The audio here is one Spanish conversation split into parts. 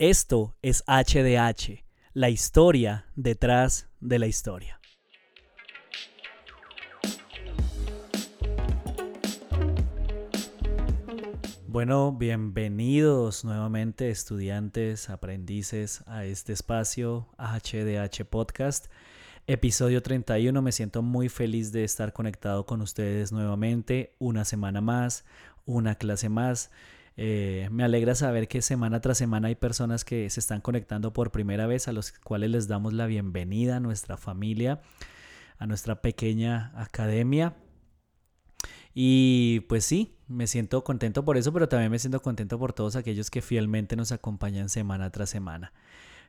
Esto es HDH, la historia detrás de la historia. Bueno, bienvenidos nuevamente estudiantes, aprendices a este espacio HDH Podcast. Episodio 31, me siento muy feliz de estar conectado con ustedes nuevamente, una semana más, una clase más. Eh, me alegra saber que semana tras semana hay personas que se están conectando por primera vez, a los cuales les damos la bienvenida a nuestra familia, a nuestra pequeña academia. Y pues sí, me siento contento por eso, pero también me siento contento por todos aquellos que fielmente nos acompañan semana tras semana.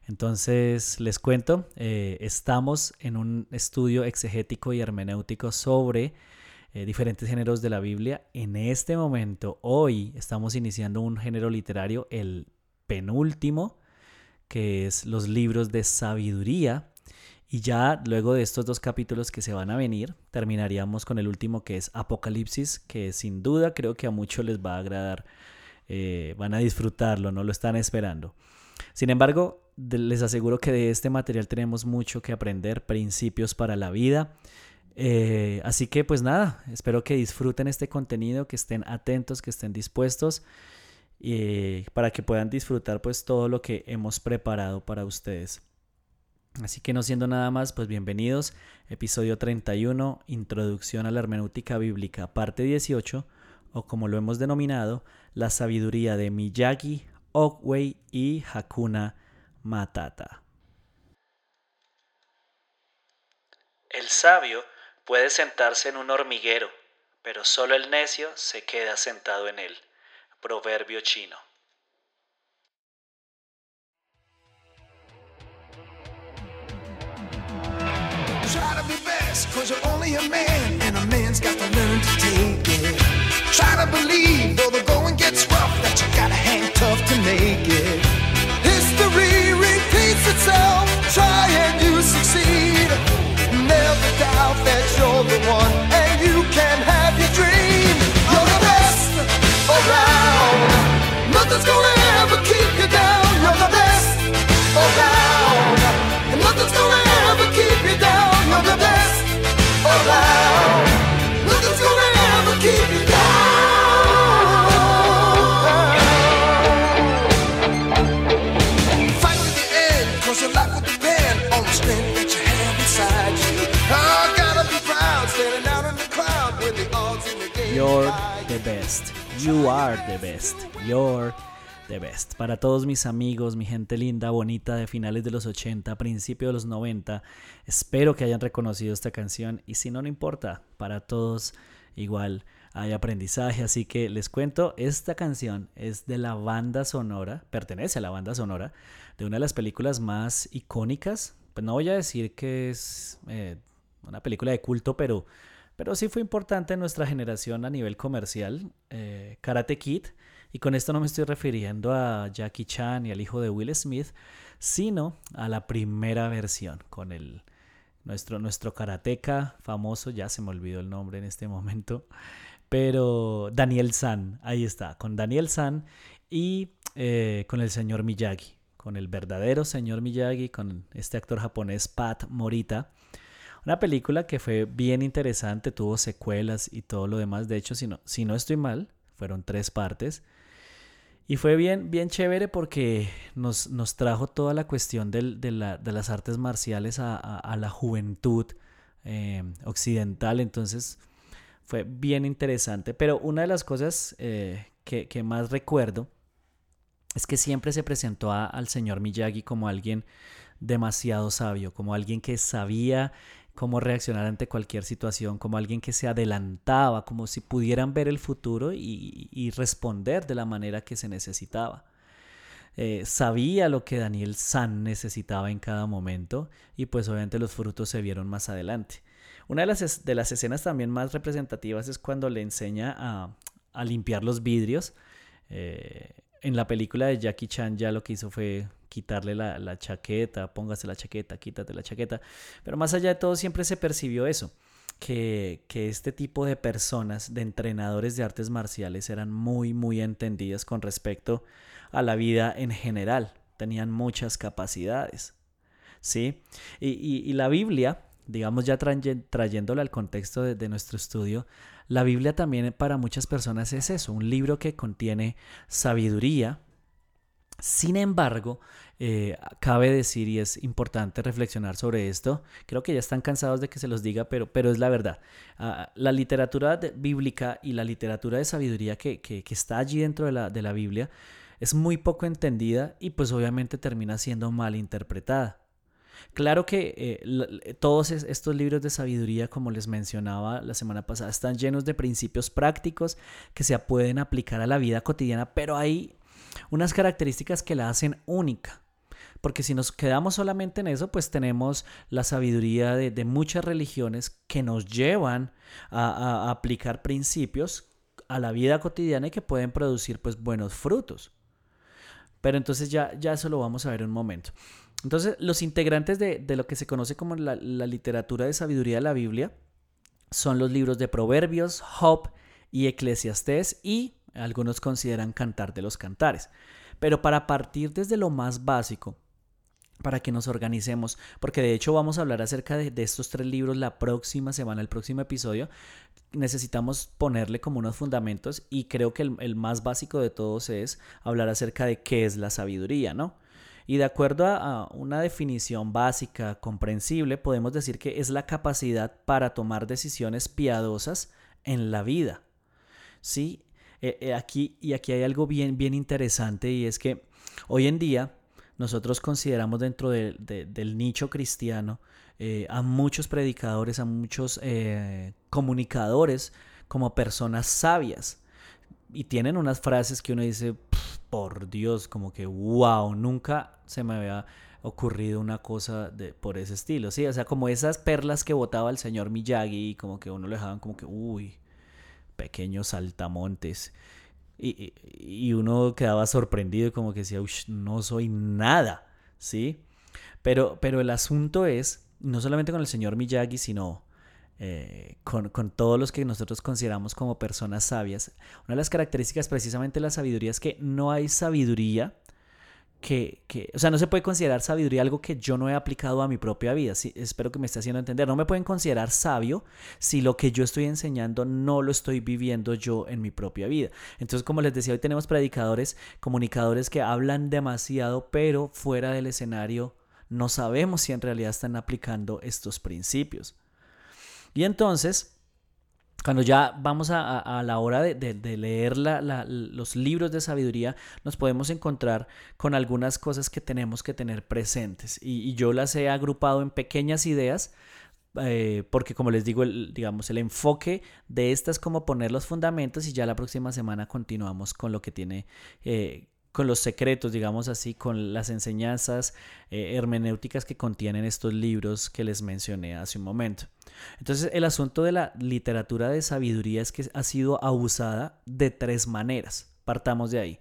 Entonces, les cuento, eh, estamos en un estudio exegético y hermenéutico sobre eh, diferentes géneros de la Biblia. En este momento, hoy, estamos iniciando un género literario, el penúltimo, que es los libros de sabiduría. Y ya luego de estos dos capítulos que se van a venir, terminaríamos con el último que es Apocalipsis, que sin duda creo que a muchos les va a agradar, eh, van a disfrutarlo, no lo están esperando. Sin embargo, les aseguro que de este material tenemos mucho que aprender, principios para la vida. Eh, así que pues nada, espero que disfruten este contenido, que estén atentos, que estén dispuestos y para que puedan disfrutar pues todo lo que hemos preparado para ustedes. Así que no siendo nada más, pues bienvenidos. Episodio 31, Introducción a la Hermenéutica Bíblica, parte 18, o como lo hemos denominado, la sabiduría de Miyagi, Okwei y Hakuna Matata. El sabio Puede sentarse en un hormiguero, pero solo el necio se queda sentado en él. Proverbio chino. Try to be best, cause you're only a man, and a man's got to learn to take it. Try to believe, though the going gets rough, that you gotta hang tough to make it. History repeats itself, are the best. You're the best. Para todos mis amigos, mi gente linda, bonita de finales de los 80, principios de los 90, espero que hayan reconocido esta canción y si no, no importa, para todos igual hay aprendizaje, así que les cuento, esta canción es de la banda sonora, pertenece a la banda sonora de una de las películas más icónicas, pues no voy a decir que es eh, una película de culto, pero pero sí fue importante en nuestra generación a nivel comercial, eh, Karate Kid, y con esto no me estoy refiriendo a Jackie Chan y al hijo de Will Smith, sino a la primera versión, con el, nuestro, nuestro karateca famoso, ya se me olvidó el nombre en este momento, pero Daniel San, ahí está, con Daniel San y eh, con el señor Miyagi, con el verdadero señor Miyagi, con este actor japonés Pat Morita una película que fue bien interesante, tuvo secuelas y todo lo demás. De hecho, si no, si no estoy mal, fueron tres partes. Y fue bien, bien chévere porque nos, nos trajo toda la cuestión del, de, la, de, las artes marciales a, a, la juventud eh, occidental. Entonces fue bien interesante. Pero una de las cosas eh, que, que, más recuerdo es que siempre se presentó al señor Miyagi como alguien demasiado sabio, como alguien que sabía cómo reaccionar ante cualquier situación, como alguien que se adelantaba, como si pudieran ver el futuro y, responder de la manera que se necesitaba. Eh, sabía lo que Daniel San necesitaba en cada momento y pues obviamente los frutos se vieron más adelante. Una de las, de las escenas también más representativas es cuando le enseña a, limpiar los vidrios. Eh, en la película de Jackie Chan ya lo que hizo fue quitarle la, chaqueta, póngase la chaqueta, quítate la chaqueta. Pero más allá de todo siempre se percibió eso, que, que este tipo de personas, de entrenadores de artes marciales, eran muy, muy entendidas con respecto a la vida en general. tenían muchas capacidades. ¿Sí? Y, la Biblia, digamos ya trayéndola al contexto de, nuestro estudio, la Biblia también para muchas personas es eso, un libro que contiene sabiduría. Sin embargo, eh, cabe decir y es importante reflexionar sobre esto. Creo que ya están cansados de que se los diga, pero, pero es la verdad. Ah, la literatura bíblica y la literatura de sabiduría que, que, está allí dentro de la, de la Biblia es muy poco entendida y pues obviamente termina siendo mal interpretada. Claro que eh, todos estos libros de sabiduría, como les mencionaba la semana pasada, están llenos de principios prácticos que se pueden aplicar a la vida cotidiana, pero hay unas características que la hacen única. Porque si nos quedamos solamente en eso, pues tenemos la sabiduría de, muchas religiones que nos llevan a, aplicar principios a la vida cotidiana y que pueden producir pues buenos frutos. Pero entonces ya, ya eso lo vamos a ver en un momento. Entonces, los integrantes de, lo que se conoce como la, la, literatura de sabiduría de la Biblia son los libros de Proverbios, Job y Eclesiastés y algunos consideran Cantar de los Cantares. Pero para partir desde lo más básico, para que nos organicemos, porque de hecho vamos a hablar acerca de, estos tres libros la próxima semana, el próximo episodio, necesitamos ponerle como unos fundamentos y creo que el, más básico de todos es hablar acerca de qué es la sabiduría, ¿no? Y de acuerdo a, una definición básica, comprensible, podemos decir que es la capacidad para tomar decisiones piadosas en la vida. Sí, eh, eh, aquí, y aquí hay algo bien, bien interesante y es que hoy en día nosotros consideramos dentro del nicho cristiano eh, a muchos predicadores, a muchos comunicadores como personas sabias. Y tienen unas frases que uno dice, por Dios, como que, wow, nunca se me había ocurrido una cosa de, por ese estilo. Sí, o sea, como esas perlas que botaba el señor Miyagi, como que uno le dejaban como que, uy, pequeños saltamontes. Y, uno quedaba sorprendido como que decía, no soy nada, ¿sí? Pero, pero el asunto es, no solamente con el señor Miyagi, sino eh, con, con, todos los que nosotros consideramos como personas sabias. Una de las características precisamente de la sabiduría es que no hay sabiduría que, que, o sea, no se puede considerar sabiduría algo que yo no he aplicado a mi propia vida. Sí, espero que me esté haciendo entender. No me pueden considerar sabio si lo que yo estoy enseñando no lo estoy viviendo yo en mi propia vida. Entonces, como les decía, hoy tenemos predicadores, comunicadores que hablan demasiado, pero fuera del escenario no sabemos si en realidad están aplicando estos principios. Y entonces, cuando ya vamos a, la hora de, leer los libros de sabiduría, nos podemos encontrar con algunas cosas que tenemos que tener presentes. Y, yo las he agrupado en pequeñas ideas, eh, porque como les digo, el, digamos, el enfoque de estas es como poner los fundamentos y ya la próxima semana continuamos con lo que tiene eh, con los secretos, digamos así, con las enseñanzas eh, hermenéuticas que contienen estos libros que les mencioné hace un momento. Entonces, el asunto de la literatura de sabiduría es que ha sido abusada de tres maneras. Partamos de ahí.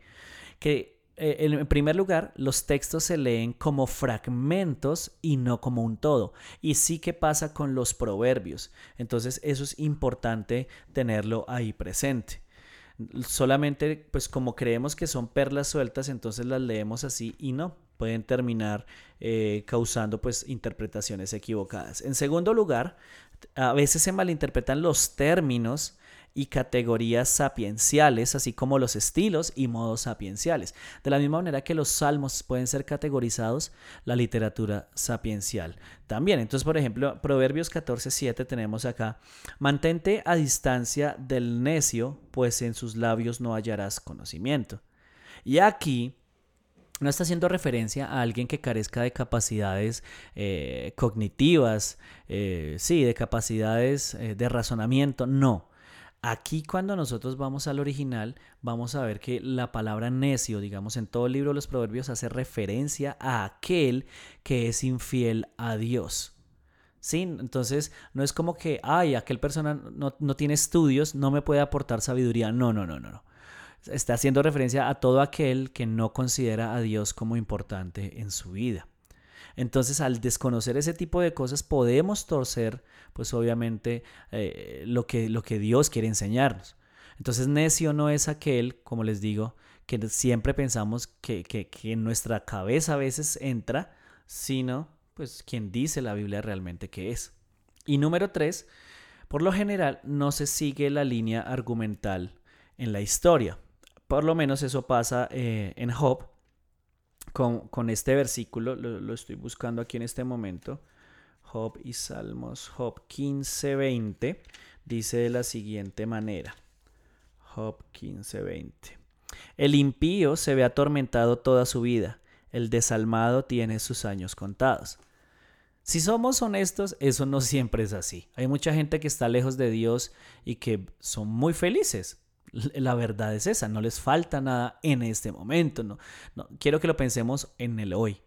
Que eh, en primer lugar, los textos se leen como fragmentos y no como un todo. Y sí que pasa con los proverbios. Entonces, eso es importante tenerlo ahí presente solamente pues como creemos que son perlas sueltas, entonces las leemos así y no, pueden terminar eh, causando pues interpretaciones equivocadas. En segundo lugar, a veces se malinterpretan los términos y categorías sapienciales, así como los estilos y modos sapienciales. De la misma manera que los salmos pueden ser categorizados, la literatura sapiencial también. Entonces, por ejemplo, Proverbios 14:7 tenemos acá, mantente a distancia del necio, pues en sus labios no hallarás conocimiento. Y aquí no está haciendo referencia a alguien que carezca de capacidades eh, cognitivas, eh, sí, de capacidades eh, de razonamiento, no. Aquí cuando nosotros vamos al original, vamos a ver que la palabra necio, digamos, en todo el libro de los proverbios hace referencia a aquel que es infiel a Dios. ¿Sí? Entonces, no es como que, ay, aquel persona no, no tiene estudios, no me puede aportar sabiduría. No, no, no, no, no. Está haciendo referencia a todo aquel que no considera a Dios como importante en su vida. Entonces, al desconocer ese tipo de cosas, podemos torcer, pues obviamente, eh, lo, que, lo que Dios quiere enseñarnos. Entonces, necio no es aquel, como les digo, que siempre pensamos que, que, en nuestra cabeza a veces entra, sino pues quien dice la Biblia realmente que es. Y número tres, por lo general no se sigue la línea argumental en la historia. Por lo menos eso pasa eh, en Job con, este versículo, lo, lo, estoy buscando aquí en este momento. Job y Salmos, Job 15:20, dice de la siguiente manera. Job 15:20. El impío se ve atormentado toda su vida, el desalmado tiene sus años contados. Si somos honestos, eso no siempre es así. Hay mucha gente que está lejos de Dios y que son muy felices. La verdad es esa, no les falta nada en este momento. No, no quiero que lo pensemos en el hoy.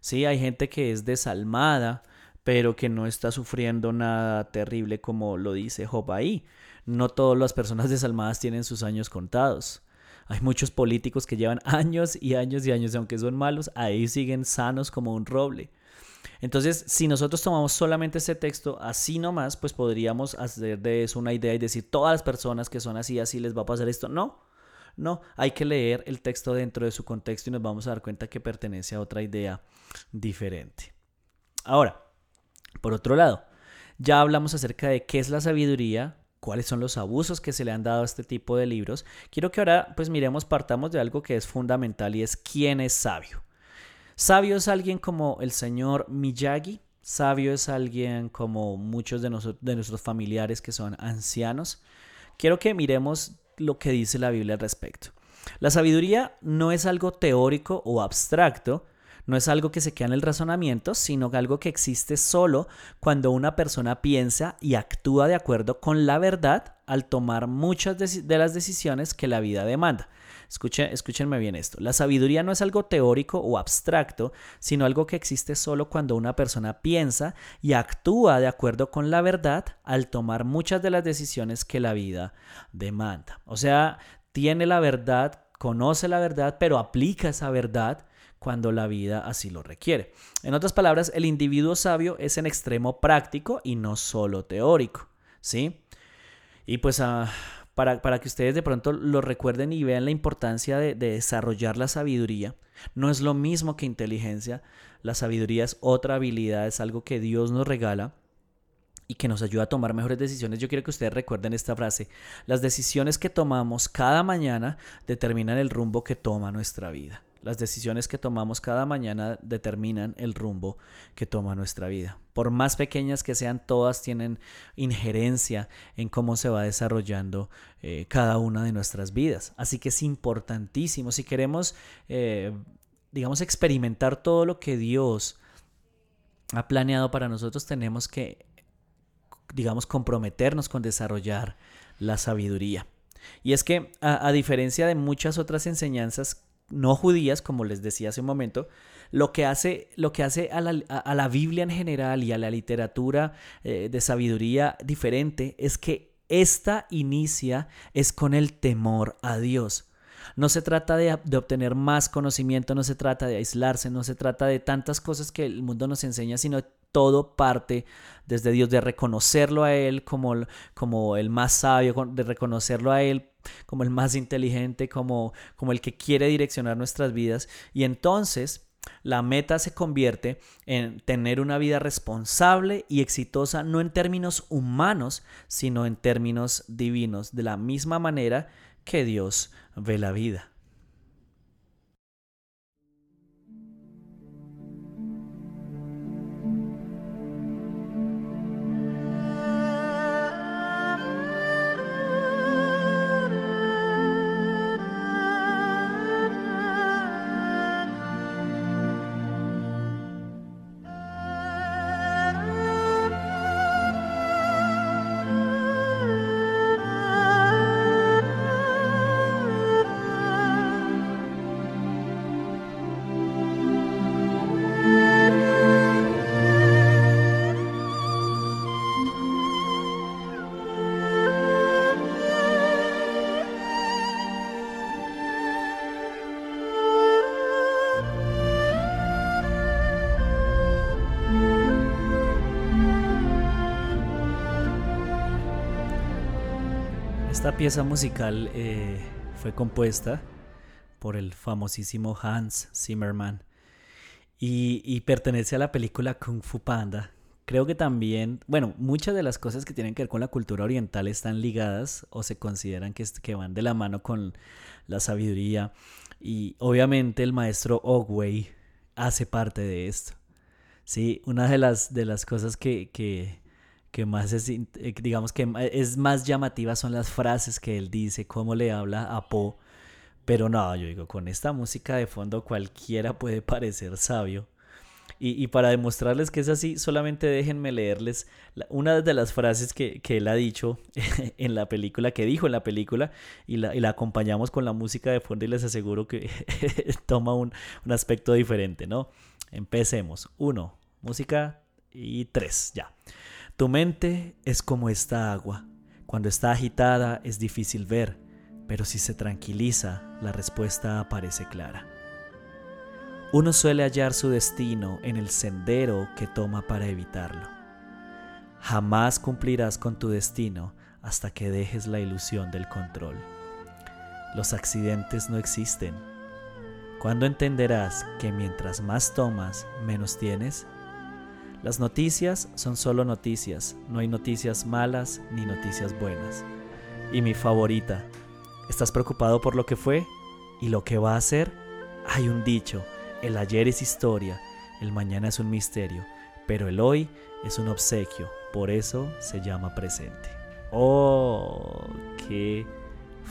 Sí, hay gente que es desalmada, pero que no está sufriendo nada terrible como lo dice Job ahí. No todas las personas desalmadas tienen sus años contados. Hay muchos políticos que llevan años y años y años, y aunque son malos, ahí siguen sanos como un roble. Entonces, si nosotros tomamos solamente este texto así nomás, pues podríamos hacer de eso una idea y decir, todas las personas que son así, así les va a pasar esto. No, no, hay que leer el texto dentro de su contexto y nos vamos a dar cuenta que pertenece a otra idea diferente. Ahora, por otro lado, ya hablamos acerca de qué es la sabiduría, cuáles son los abusos que se le han dado a este tipo de libros. Quiero que ahora pues miremos, partamos de algo que es fundamental y es quién es sabio. Sabio es alguien como el señor Miyagi, sabio es alguien como muchos de, nuestros familiares que son ancianos. Quiero que miremos lo que dice la Biblia al respecto. La sabiduría no es algo teórico o abstracto, no es algo que se queda en el razonamiento, sino algo que existe solo cuando una persona piensa y actúa de acuerdo con la verdad al tomar muchas de las decisiones que la vida demanda. Escúchenme bien esto. La sabiduría no es algo teórico o abstracto, sino algo que existe solo cuando una persona piensa y actúa de acuerdo con la verdad al tomar muchas de las decisiones que la vida demanda. O sea, tiene la verdad, conoce la verdad, pero aplica esa verdad cuando la vida así lo requiere. En otras palabras, el individuo sabio es en extremo práctico y no solo teórico, ¿sí? Y pues ah, para, para, que ustedes de pronto lo recuerden y vean la importancia de, de desarrollar la sabiduría, no es lo mismo que inteligencia, la sabiduría es otra habilidad, es algo que Dios nos regala y que nos ayuda a tomar mejores decisiones. Yo quiero que ustedes recuerden esta frase. Las decisiones que tomamos cada mañana determinan el rumbo que toma nuestra vida. Las decisiones que tomamos cada mañana determinan el rumbo que toma nuestra vida. Por más pequeñas que sean, todas tienen injerencia en cómo se va desarrollando eh, cada una de nuestras vidas. Así que es importantísimo. Si queremos, eh, digamos, experimentar todo lo que Dios ha planeado para nosotros, tenemos que, digamos, comprometernos con desarrollar la sabiduría. Y es que, a, a diferencia de muchas otras enseñanzas no judías, como les decía hace un momento, lo que hace, lo que hace a, la, Biblia en general y a la literatura eh, de sabiduría diferente es que esta inicia es con el temor a Dios. No se trata de, de, obtener más conocimiento, no se trata de aislarse, no se trata de tantas cosas que el mundo nos enseña, sino todo parte desde Dios, de reconocerlo a Él como, como el más sabio, de reconocerlo a Él como el más inteligente, como, como el que quiere direccionar nuestras vidas. Y entonces la meta se convierte en tener una vida responsable y exitosa, no en términos humanos, sino en términos divinos, de la misma manera que Dios ve la vida. Esta pieza musical eh, fue compuesta por el famosísimo Hans Zimmerman y, pertenece a la película Kung Fu Panda. Creo que también, bueno, muchas de las cosas que tienen que ver con la cultura oriental están ligadas o se consideran que, que van de la mano con la sabiduría. Y obviamente el maestro Ogway hace parte de esto. Sí, una de las, de las cosas que, que, más es, eh, digamos que es más llamativa son las frases que él dice, cómo le habla a Po pero no, yo digo, con esta música de fondo cualquiera puede parecer sabio. Y, para demostrarles que es así, solamente déjenme leerles una de las frases que, él ha dicho en la película, que dijo en la película, y la, acompañamos con la música de fondo y les aseguro que toma un, un aspecto diferente, ¿no? Empecemos. Uno, música y tres, ya. Tu mente es como esta agua. Cuando está agitada es difícil ver pero si se tranquiliza, la respuesta aparece clara. Uno suele hallar su destino en el sendero que toma para evitarlo. Jamás cumplirás con tu destino hasta que dejes la ilusión del control. Los accidentes no existen. ¿Cuándo entenderás que mientras más tomas, menos tienes? Las noticias son solo noticias, no hay noticias malas ni noticias buenas. Y mi favorita, ¿Estás preocupado por lo que fue y lo que va a ser? Hay un dicho, el ayer es historia, el mañana es un misterio, pero el hoy es un obsequio, por eso se llama presente. ¡Oh! ¡Qué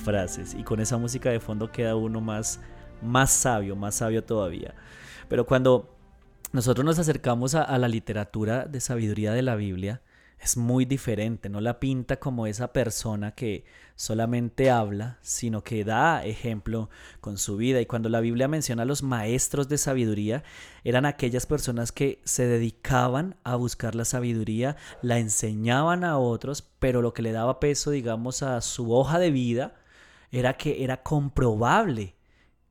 frases! Y con esa música de fondo queda uno más, más sabio, más sabio todavía. Pero cuando nosotros nos acercamos a, a la literatura de sabiduría de la Biblia, es muy diferente, no la pinta como esa persona que solamente habla, sino que da ejemplo con su vida. Y cuando la Biblia menciona a los maestros de sabiduría, eran aquellas personas que se dedicaban a buscar la sabiduría, la enseñaban a otros, pero lo que le daba peso, digamos, a su hoja de vida era que era comprobable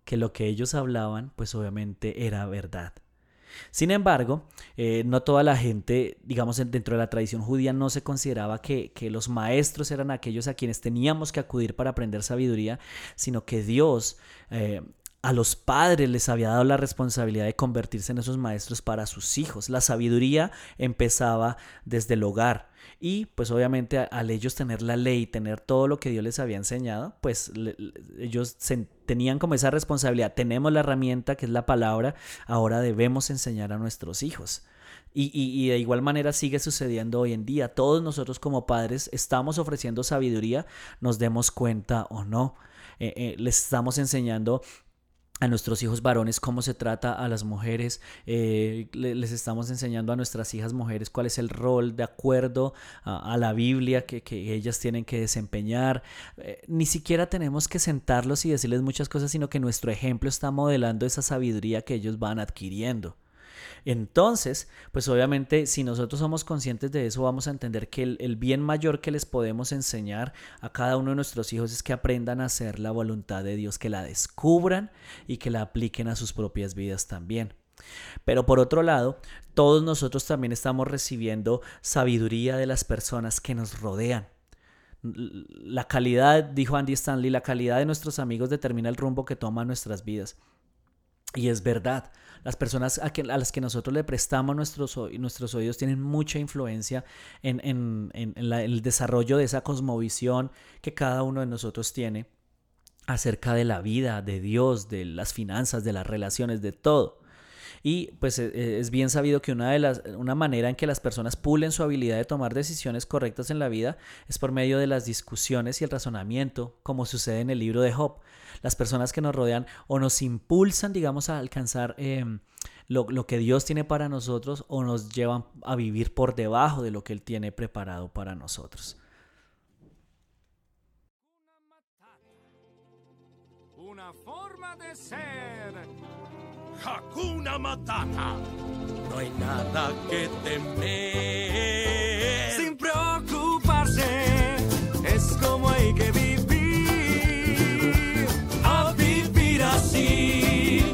que lo que ellos hablaban, pues obviamente era verdad. Sin embargo, eh, no toda la gente, digamos, dentro de la tradición judía no se consideraba que, los maestros eran aquellos a quienes teníamos que acudir para aprender sabiduría, sino que Dios eh, a los padres les había dado la responsabilidad de convertirse en esos maestros para sus hijos. La sabiduría empezaba desde el hogar. Y pues obviamente al ellos tener la ley, tener todo lo que Dios les había enseñado, pues ellos tenían como esa responsabilidad. Tenemos la herramienta que es la palabra, ahora debemos enseñar a nuestros hijos. Y, de igual manera sigue sucediendo hoy en día. Todos nosotros como padres estamos ofreciendo sabiduría, nos demos cuenta o no. Eh, eh, les estamos enseñando a nuestros hijos varones cómo se trata a las mujeres, eh, les estamos enseñando a nuestras hijas mujeres cuál es el rol de acuerdo a, la Biblia que, ellas tienen que desempeñar. Eh, ni siquiera tenemos que sentarlos y decirles muchas cosas, sino que nuestro ejemplo está modelando esa sabiduría que ellos van adquiriendo. Entonces, pues obviamente si nosotros somos conscientes de eso, vamos a entender que el, bien mayor que les podemos enseñar a cada uno de nuestros hijos es que aprendan a hacer la voluntad de Dios, que la descubran y que la apliquen a sus propias vidas también. Pero por otro lado, todos nosotros también estamos recibiendo sabiduría de las personas que nos rodean. La calidad, dijo Andy Stanley, la calidad de nuestros amigos determina el rumbo que toman nuestras vidas. Y es verdad, las personas a, las que nosotros le prestamos nuestros, nuestros oídos tienen mucha influencia en, el desarrollo de esa cosmovisión que cada uno de nosotros tiene acerca de la vida, de Dios, de las finanzas, de las relaciones, de todo. Y pues e, e, es bien sabido que una, de las, una manera en que las personas pulen su habilidad de tomar decisiones correctas en la vida es por medio de las discusiones y el razonamiento, como sucede en el libro de Job. Las personas que nos rodean o nos impulsan, digamos, a alcanzar em, lo, lo, que Dios tiene para nosotros o nos llevan a vivir por debajo de lo que Él tiene preparado para nosotros. Una forma de ser Hakuna Matata. No hay nada que temer. Sin preocuparse, es como hay que vivir. A vivir así,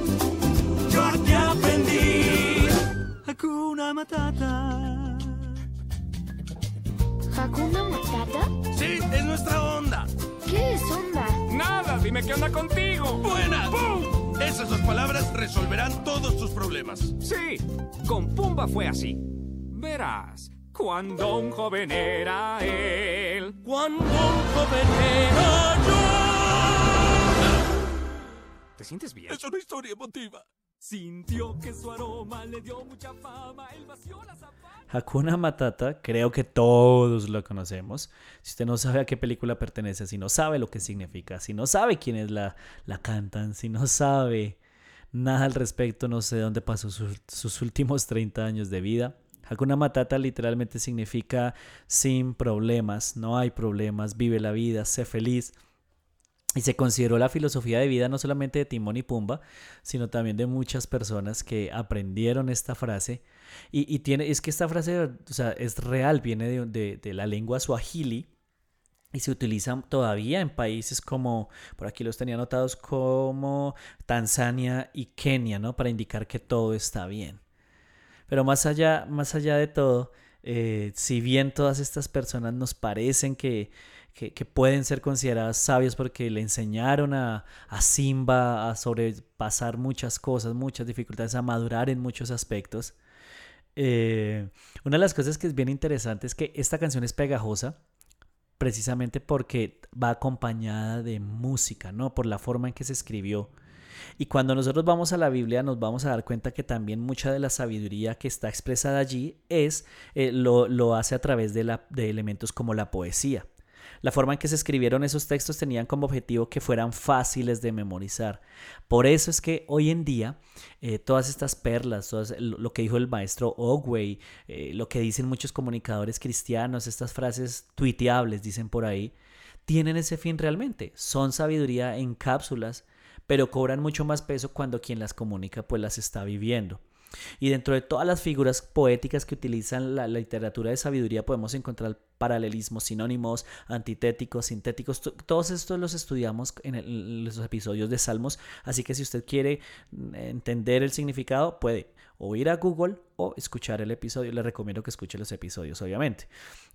yo aquí aprendí. Hakuna Matata. ¿Hakuna Matata? Sí, es nuestra onda. ¿Qué es onda? Nada, dime qué onda contigo. ¡Buenas! ¡Pum! Esas dos palabras resolverán todos tus problemas. Sí, con Pumba fue así. Verás, cuando un joven era él. Cuando un joven era yo. ¿Te sientes bien? Es una historia emotiva. Sintió que su aroma le dio mucha fama. Él vació la zapata. Hakuna Matata, creo que todos lo conocemos. Si usted no sabe a qué película pertenece, si no sabe lo que significa, si no sabe quiénes la, la cantan, si no sabe nada al respecto, no sé dónde pasó sus, sus últimos 30 años de vida. Hakuna Matata literalmente significa sin problemas, no hay problemas, vive la vida, sé feliz. Y se consideró la filosofía de vida no solamente de Timón y Pumba, sino también de muchas personas que aprendieron esta frase. Y, y tiene, es que esta frase o sea, es real, viene de, de- de la lengua swahili y se utiliza todavía en países como, por aquí los tenía anotados, como Tanzania y Kenia, ¿no? Para indicar que todo está bien. Pero más allá, más allá de todo, eh, si bien todas estas personas nos parecen que, que, pueden ser consideradas sabias porque le enseñaron a, a Simba a sobrepasar muchas cosas, muchas dificultades, a madurar en muchos aspectos, eh, una de las cosas que es bien interesante es que esta canción es pegajosa precisamente porque va acompañada de música, ¿no? Por la forma en que se escribió. Y cuando nosotros vamos a la Biblia nos vamos a dar cuenta que también mucha de la sabiduría que está expresada allí es, eh, lo, lo hace a través de, la, de elementos como la poesía. La forma en que se escribieron esos textos tenían como objetivo que fueran fáciles de memorizar. Por eso es que hoy en día eh, todas estas perlas, todas, lo que dijo el maestro Ogway, eh, lo que dicen muchos comunicadores cristianos, estas frases tuiteables, dicen por ahí, tienen ese fin realmente. Son sabiduría en cápsulas, pero cobran mucho más peso cuando quien las comunica pues las está viviendo. Y dentro de todas las figuras poéticas que utilizan la, la literatura de sabiduría podemos encontrar paralelismos, sinónimos, antitéticos, sintéticos. to- Todos estos los estudiamos en, en los episodios de Salmos, así que si usted quiere mm, entender el significado, puede o ir a Google o escuchar el episodio. Le recomiendo que escuche los episodios, obviamente.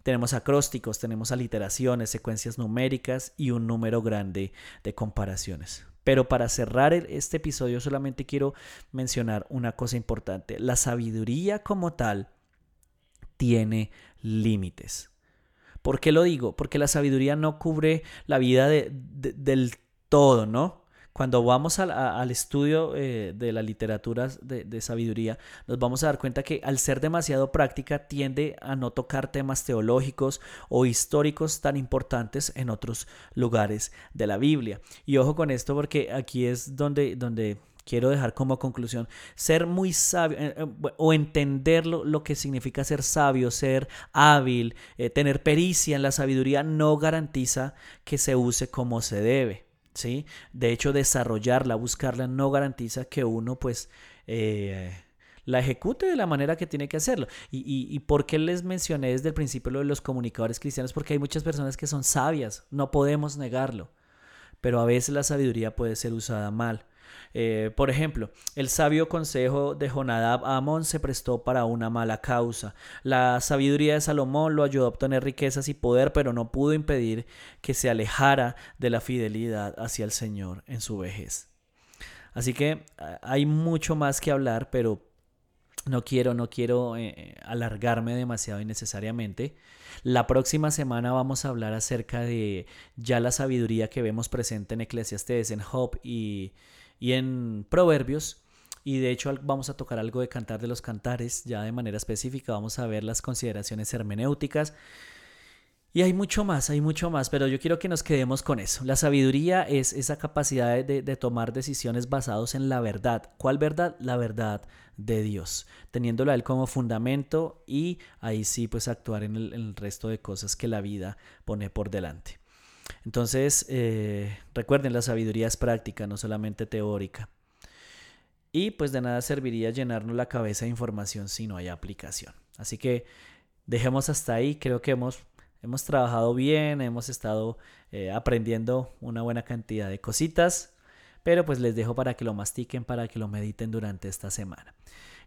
Tenemos acrósticos, tenemos aliteraciones, secuencias numéricas y un número grande de comparaciones. Pero para cerrar este episodio solamente quiero mencionar una cosa importante. La sabiduría como tal tiene límites. ¿Por qué lo digo? Porque la sabiduría no cubre la vida de- de- del todo, ¿no? Cuando vamos al, al estudio eh, de la literatura de, de sabiduría, nos vamos a dar cuenta que al ser demasiado práctica tiende a no tocar temas teológicos o históricos tan importantes en otros lugares de la Biblia. Y ojo con esto porque aquí es donde, donde quiero dejar como conclusión, ser muy sabio eh, eh, o entender lo, lo que significa ser sabio, ser hábil, tener pericia en la sabiduría no garantiza que se use como se debe. ¿Sí? De hecho, desarrollarla, buscarla, no garantiza que uno pues eh, la ejecute de la manera que tiene que hacerlo. Y, y, y por qué les mencioné desde el principio lo de los comunicadores cristianos? Porque hay muchas personas que son sabias, no podemos negarlo, pero a veces la sabiduría puede ser usada mal. Eh, por ejemplo, el sabio consejo de Jonadab a Amón se prestó para una mala causa. La sabiduría de Salomón lo ayudó a obtener riquezas y poder, pero no pudo impedir que se alejara de la fidelidad hacia el Señor en su vejez. Así que hay mucho más que hablar, pero no quiero, no quiero eh, alargarme demasiado innecesariamente. La próxima semana vamos a hablar acerca de ya la sabiduría que vemos presente en Eclesiastes, en Job y, y en Proverbios. Y de hecho vamos a tocar algo de cantar de los cantares, ya de manera específica vamos a ver las consideraciones hermenéuticas. Y hay mucho más, hay mucho más, pero yo quiero que nos quedemos con eso. La sabiduría es esa capacidad de- tomar decisiones basados en la verdad. ¿Cuál verdad? La verdad de Dios, teniéndolo a Él como fundamento y ahí sí pues actuar en el resto de cosas que la vida pone por delante. Entonces, eh, recuerden, la sabiduría es práctica, no solamente teórica. Y pues de nada serviría llenarnos la cabeza de información si no hay aplicación. Así que dejemos hasta ahí, creo que hemos hemos trabajado bien, hemos estado eh, aprendiendo una buena cantidad de cositas, pero pues les dejo para que lo mastiquen, para que lo mediten durante esta semana.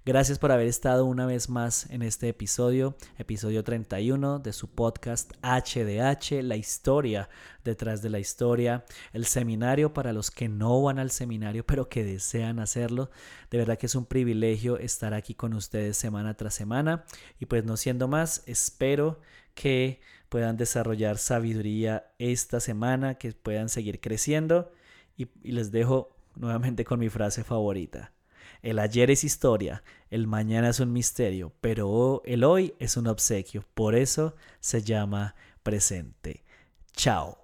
Gracias por haber estado una vez más en este episodio, episodio 31 de su podcast HDH, la historia detrás de la historia, el seminario para los que no van al seminario pero que desean hacerlo. De verdad que es un privilegio estar aquí con ustedes semana tras semana y pues no siendo más, espero que puedan desarrollar sabiduría esta semana, que puedan seguir creciendo y, les dejo nuevamente con mi frase favorita. El ayer es historia, el mañana es un misterio, pero el hoy es un obsequio. Por eso se llama presente. Chao.